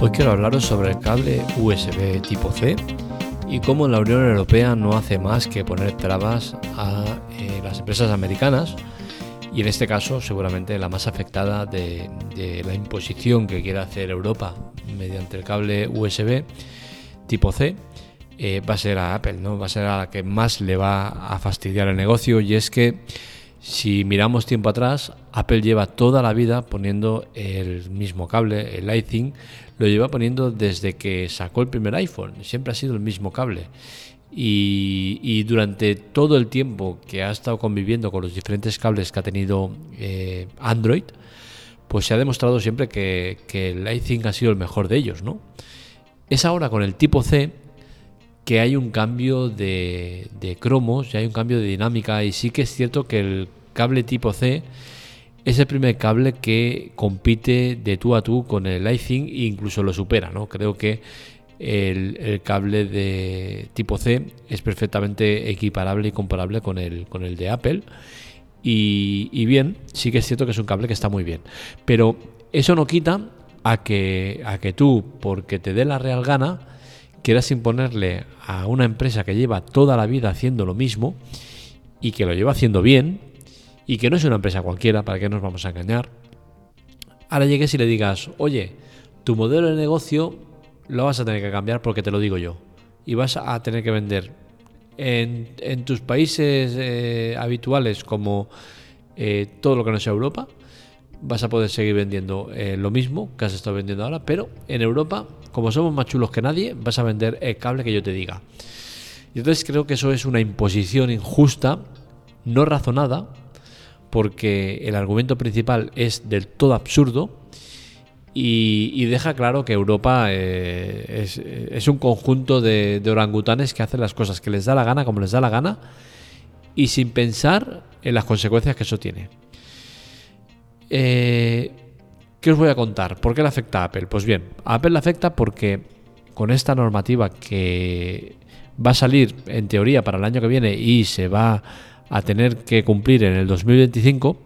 Hoy quiero hablaros sobre el cable USB tipo C y cómo la Unión Europea no hace más que poner trabas a eh, las empresas americanas y en este caso seguramente la más afectada de, la imposición que quiere hacer Europa mediante el cable USB tipo C eh, va a ser a Apple, ¿no? va a ser a la que más le va a fastidiar el negocio y es que si miramos tiempo atrás, Apple lleva toda la vida poniendo el mismo cable, el Lightning, lo lleva poniendo desde que sacó el primer iPhone, siempre ha sido el mismo cable. Y, durante todo el tiempo que ha estado conviviendo con los diferentes cables que ha tenido eh, Android, pues se ha demostrado siempre que, el Lightning ha sido el mejor de ellos, ¿no? Es ahora con el tipo C que hay un cambio de, cromos, y hay un cambio de dinámica y sí que es cierto que el cable tipo C es el primer cable que compite de tú a tú con el Lightning e incluso lo supera, ¿no? Creo que el, cable de tipo C es perfectamente equiparable y comparable con el, con el de Apple. Y, y, bien, sí que es cierto que es un cable que está muy bien. Pero eso no quita a que, a que tú, porque te dé la real gana, quieras imponerle a una empresa que lleva toda la vida haciendo lo mismo y que lo lleva haciendo bien y que no es una empresa cualquiera, para que nos vamos a engañar, ahora llegues y le digas, oye, tu modelo de negocio lo vas a tener que cambiar porque te lo digo yo y vas a tener que vender en, tus países eh, habituales como eh, todo lo que no sea Europa, vas a poder seguir vendiendo eh, lo mismo que has estado vendiendo ahora, pero en Europa, como somos más chulos que nadie, vas a vender el cable que yo te diga. Y entonces creo que eso es una imposición injusta, no razonada, porque el argumento principal es del todo absurdo y, deja claro que Europa eh, es, un conjunto de, de orangutanes que hacen las cosas que les da la gana, como les da la gana, y sin pensar en las consecuencias que eso tiene. Eh, ¿Qué os voy a contar? ¿Por qué le afecta a Apple? Pues bien, a Apple le afecta porque con esta normativa que va a salir en teoría para el año que viene y se va a tener que cumplir en el 2025,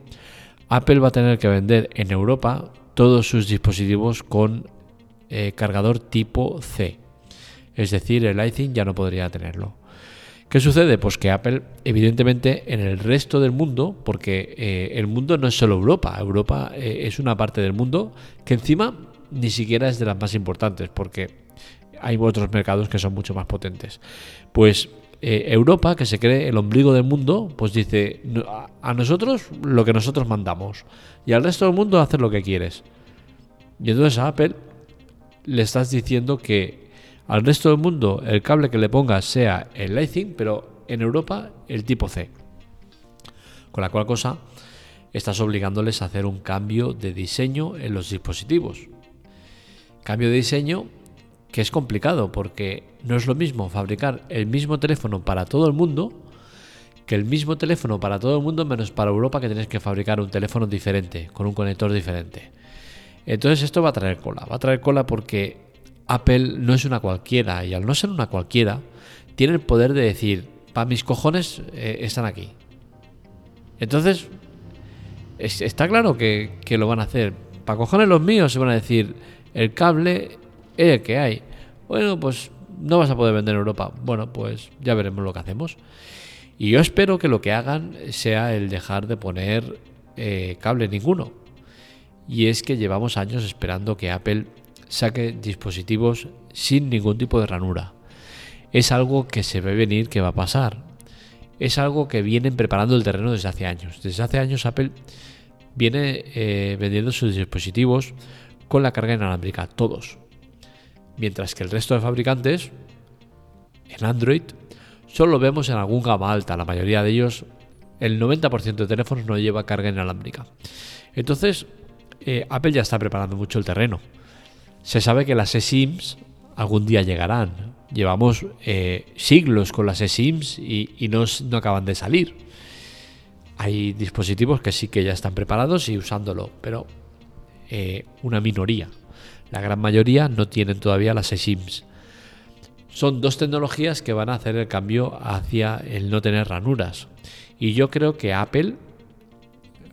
Apple va a tener que vender en Europa todos sus dispositivos con eh, cargador tipo C. Es decir, el iPhone ya no podría tenerlo. ¿Qué sucede? Pues que Apple, evidentemente, en el resto del mundo, porque eh, el mundo no es solo Europa, Europa eh, es una parte del mundo que encima ni siquiera es de las más importantes, porque hay otros mercados que son mucho más potentes. Pues eh, Europa, que se cree el ombligo del mundo, pues dice a nosotros lo que nosotros mandamos y al resto del mundo hacer lo que quieres. Y entonces a Apple le estás diciendo que al resto del mundo el cable que le pongas sea el Lightning, pero en Europa el tipo C. Con la cual cosa estás obligándoles a hacer un cambio de diseño en los dispositivos. Cambio de diseño que es complicado porque no es lo mismo fabricar el mismo teléfono para todo el mundo que el mismo teléfono para todo el mundo menos para Europa que tienes que fabricar un teléfono diferente, con un conector diferente. Entonces esto va a traer cola, va a traer cola porque Apple no es una cualquiera y al no ser una cualquiera, tiene el poder de decir, para mis cojones eh, están aquí. Entonces, está claro que, lo van a hacer. Para cojones los míos se van a decir, el cable es el que hay. Bueno, pues no vas a poder vender en Europa. Bueno, pues ya veremos lo que hacemos. Y yo espero que lo que hagan sea el dejar de poner eh, cable ninguno. Y es que llevamos años esperando que Apple saque dispositivos sin ningún tipo de ranura. Es algo que se ve venir que va a pasar. Es algo que vienen preparando el terreno desde hace años. Desde hace años Apple viene eh, vendiendo sus dispositivos con la carga inalámbrica, todos. Mientras que el resto de fabricantes, en Android, solo vemos en algún gama alta. La mayoría de ellos, el 90% de teléfonos no lleva carga inalámbrica. Entonces, eh, Apple ya está preparando mucho el terreno. Se sabe que las eSIMs algún día llegarán. Llevamos eh, siglos con las eSIMs y, y no, acaban de salir. Hay dispositivos que sí que ya están preparados y usándolo, pero eh, una minoría. La gran mayoría no tienen todavía las eSIMs. Son dos tecnologías que van a hacer el cambio hacia el no tener ranuras. Y yo creo que Apple,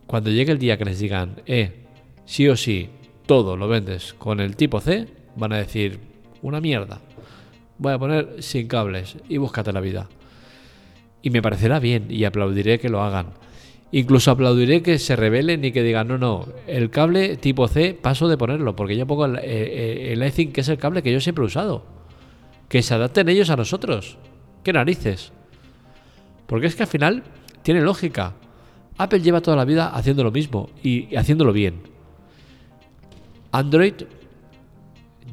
cuando llegue el día que les digan, eh, sí o sí, todo lo vendes con el tipo C, van a decir, una mierda. Voy a poner sin cables y búscate la vida. Y me parecerá bien y aplaudiré que lo hagan. Incluso aplaudiré que se rebelen y que digan, no, no, el cable tipo C paso de ponerlo, porque yo pongo el, eh, el, que es el cable que yo siempre he usado. Que se adapten ellos a nosotros. ¿Qué narices? Porque es que al final tiene lógica. Apple lleva toda la vida haciendo lo mismo y haciéndolo bien. Android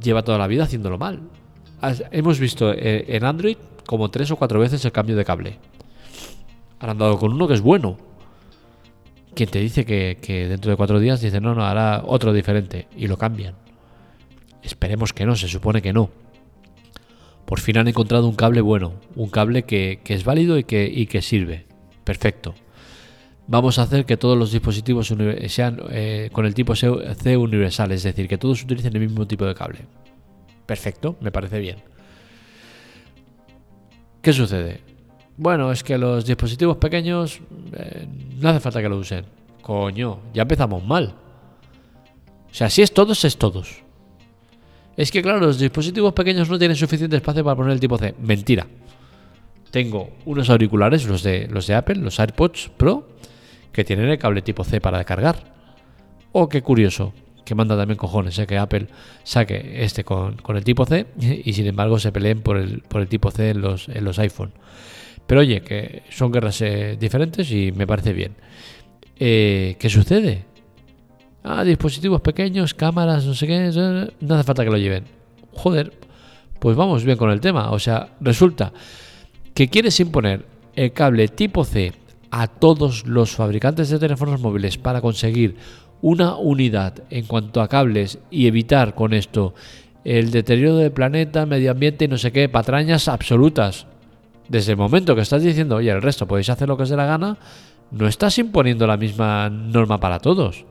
lleva toda la vida haciéndolo mal. Hemos visto eh, en Android como tres o cuatro veces el cambio de cable. Han dado con uno que es bueno. Quien te dice que, dentro de cuatro días dice no, no, hará otro diferente y lo cambian. Esperemos que no, se supone que no. Por fin han encontrado un cable bueno, un cable que, es válido y que sirve. Perfecto vamos a hacer que todos los dispositivos sean eh, con el tipo C universal, es decir, que todos utilicen el mismo tipo de cable. Perfecto, me parece bien. ¿Qué sucede? Bueno, es que los dispositivos pequeños eh, no hace falta que lo usen. Coño, ya empezamos mal. O sea, si es todos, es todos. Es que claro, los dispositivos pequeños no tienen suficiente espacio para poner el tipo C. Mentira. Tengo unos auriculares, los de, los de Apple, los AirPods Pro, que tienen el cable tipo C para cargar. Oh, qué curioso, que manda también cojones, ¿eh? que Apple saque este con, el tipo C y sin embargo se peleen por el, por el tipo C en los, en los iPhone. Pero oye, que son guerras eh, diferentes y me parece bien. Eh, ¿Qué sucede? Ah, dispositivos pequeños, cámaras, no sé qué, no hace falta que lo lleven. Joder, pues vamos bien con el tema. O sea, resulta que quieres imponer el cable tipo C a todos los fabricantes de teléfonos móviles para conseguir una unidad en cuanto a cables y evitar con esto el deterioro del planeta, medio ambiente y no sé qué, patrañas absolutas. Desde el momento que estás diciendo, oye, el resto podéis hacer lo que os dé la gana, no estás imponiendo la misma norma para todos.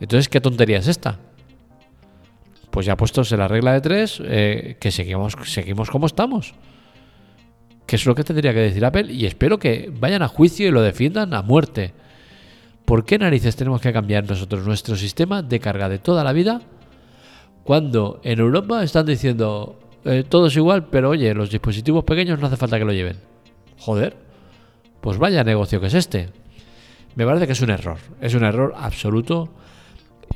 Entonces, ¿qué tontería es esta? Pues ya puestos en la regla de tres, eh, que seguimos, seguimos como estamos que es lo que tendría que decir Apple, y espero que vayan a juicio y lo defiendan a muerte. ¿Por qué narices tenemos que cambiar nosotros nuestro sistema de carga de toda la vida cuando en Europa están diciendo eh, todo es igual, pero oye, los dispositivos pequeños no hace falta que lo lleven? Joder, pues vaya negocio que es este. Me parece que es un error, es un error absoluto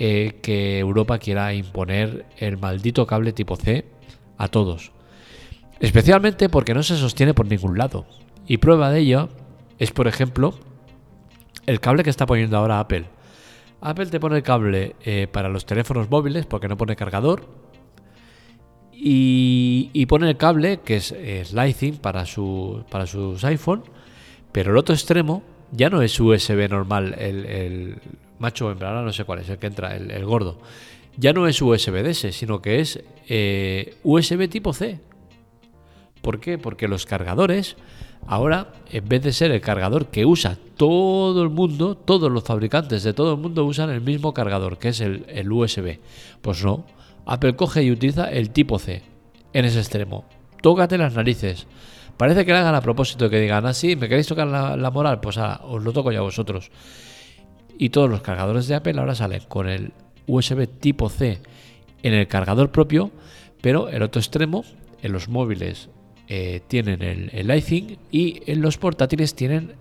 eh, que Europa quiera imponer el maldito cable tipo C a todos. Especialmente porque no se sostiene por ningún lado. Y prueba de ello es, por ejemplo, el cable que está poniendo ahora Apple. Apple te pone el cable eh, para los teléfonos móviles porque no pone cargador. Y, pone el cable que es, Lightning para, su, para sus iPhone. Pero el otro extremo ya no es USB normal, el, macho hembra, no sé cuál es el que entra, el, gordo. Ya no es USB DS, sino que es eh, USB tipo C, ¿Por qué? Porque los cargadores, ahora, en vez de ser el cargador que usa todo el mundo, todos los fabricantes de todo el mundo usan el mismo cargador, que es el, USB. Pues no, Apple coge y utiliza el tipo C en ese extremo. Tócate las narices. Parece que le hagan a propósito, que digan, ah, ¿me queréis tocar la, moral? Pues ahora, os lo toco ya a vosotros. Y todos los cargadores de Apple ahora salen con el USB tipo C en el cargador propio, pero el otro extremo, en los móviles eh, tienen el, el y en los portátiles tienen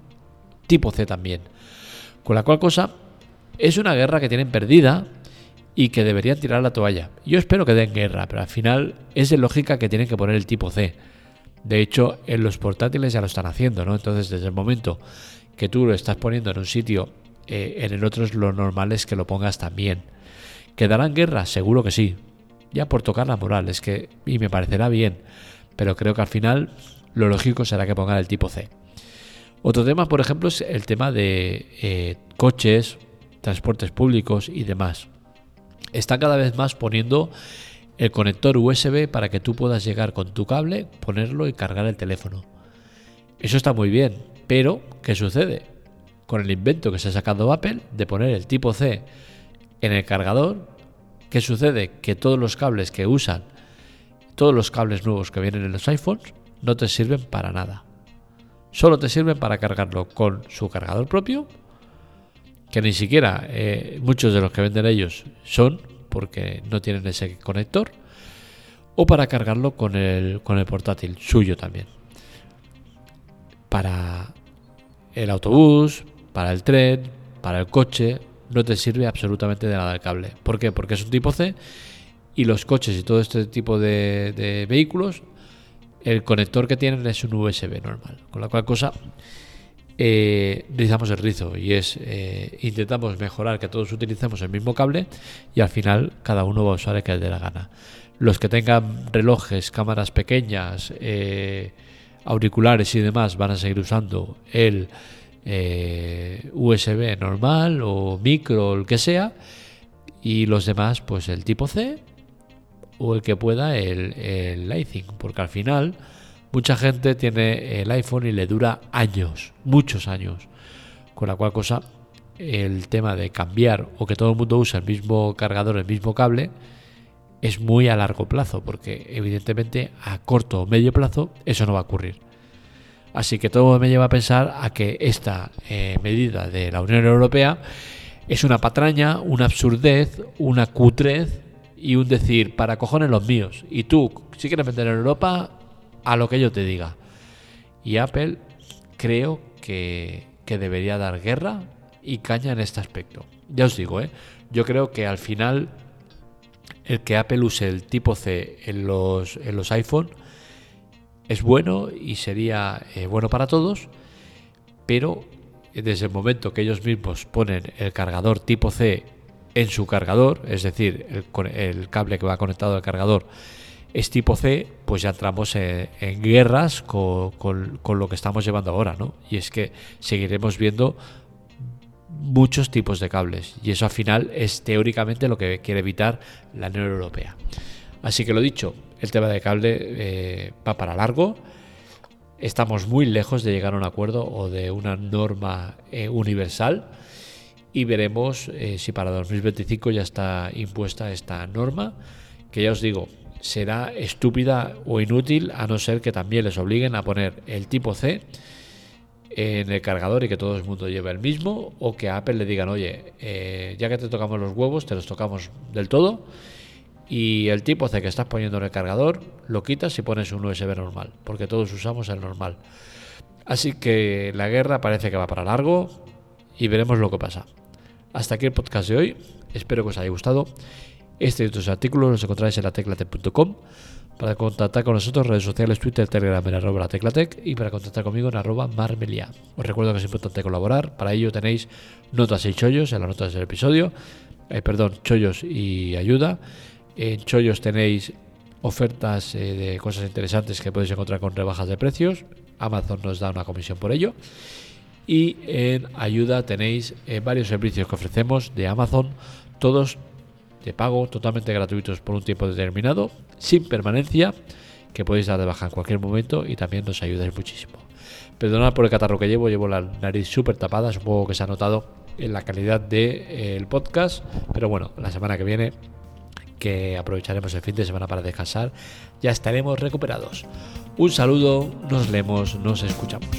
tipo C también. Con la cual cosa es una guerra que tienen perdida y que deberían tirar la toalla. Yo espero que den guerra, pero al final es de lógica que tienen que poner el tipo C. De hecho, en los portátiles ya lo están haciendo, ¿no? Entonces, desde el momento que tú lo estás poniendo en un sitio, eh, en el otro lo normal es que lo pongas también. ¿Quedarán guerra? Seguro que sí. Ya por tocar la moral, es que, y me parecerá bien pero creo que al final lo lógico será que pongan el tipo C. Otro tema, por ejemplo, es el tema de eh, coches, transportes públicos y demás. Están cada vez más poniendo el conector USB para que tú puedas llegar con tu cable, ponerlo y cargar el teléfono. Eso está muy bien, pero ¿qué sucede? Con el invento que se ha sacado Apple de poner el tipo C en el cargador, ¿qué sucede? Que todos los cables que usan todos los cables nuevos que vienen en los iPhones no te sirven para nada. Solo te sirven para cargarlo con su cargador propio, que ni siquiera eh, muchos de los que venden ellos son, porque no tienen ese conector, o para cargarlo con el, con el portátil suyo también. Para el autobús, para el tren, para el coche, no te sirve absolutamente de nada el cable. ¿Por qué? Porque es un tipo C y los coches y todo este tipo de, vehículos, el conector que tienen es un USB normal. Con la cual cosa eh, utilizamos el rizo y es eh, intentamos mejorar que todos utilicemos el mismo cable y al final cada uno va a usar el que le dé la gana. Los que tengan relojes, cámaras pequeñas, eh, auriculares y demás van a seguir usando el eh, USB normal o micro, el que sea, y los demás, pues el tipo C o el que pueda el, el porque al final mucha gente tiene el iPhone y le dura años, muchos años, con la cual cosa el tema de cambiar o que todo el mundo use el mismo cargador, el mismo cable, es muy a largo plazo, porque evidentemente a corto o medio plazo eso no va a ocurrir. Así que todo me lleva a pensar a que esta eh, medida de la Unión Europea es una patraña, una absurdez, una cutrez y un decir, para cojones los míos. Y tú, si quieres vender en Europa, a lo que yo te diga. Y Apple creo que, que debería dar guerra y caña en este aspecto. Ya os digo, ¿eh? yo creo que al final el que Apple use el tipo C en los, en los iPhone es bueno y sería eh, bueno para todos, pero desde el momento que ellos mismos ponen el cargador tipo C en su cargador, es decir, el, el cable que va conectado al cargador es tipo C, pues ya entramos en, guerras con, con, lo que estamos llevando ahora, ¿no? Y es que seguiremos viendo muchos tipos de cables y eso al final es teóricamente lo que quiere evitar la Unión Europea. Así que lo dicho, el tema de cable eh, va para largo. Estamos muy lejos de llegar a un acuerdo o de una norma eh, universal y veremos eh, si para 2025 ya está impuesta esta norma, que ya os digo, será estúpida o inútil a no ser que también les obliguen a poner el tipo C en el cargador y que todo el mundo lleve el mismo o que a Apple le digan, oye, ya que te tocamos los huevos, te los tocamos del todo y el tipo C que estás poniendo en el cargador lo quitas y pones un USB normal, porque todos usamos el normal. Así que la guerra parece que va para largo y veremos lo que pasa. Hasta aquí el podcast de hoy, espero que os haya gustado. Este y otros artículos los encontráis en la teclatec.com. Para contactar con nosotros, redes sociales, Twitter, Telegram en arroba la teclatec y para contactar conmigo en arroba marmelia. Os recuerdo que es importante colaborar, para ello tenéis notas y chollos en las notas del episodio, eh, perdón, chollos y ayuda en Chollos tenéis ofertas eh, de cosas interesantes que podéis encontrar con rebajas de precios. Amazon nos da una comisión por ello. Y en ayuda tenéis eh, varios servicios que ofrecemos de Amazon, todos de pago, totalmente gratuitos por un tiempo determinado, sin permanencia, que podéis dar de baja en cualquier momento y también nos ayudáis muchísimo. Perdonad por el catarro que llevo, llevo la nariz súper tapada, supongo que se ha notado en la calidad del de, eh, podcast, pero bueno, la semana que viene que aprovecharemos el fin de semana para descansar, ya estaremos recuperados. Un saludo, nos leemos, nos escuchamos.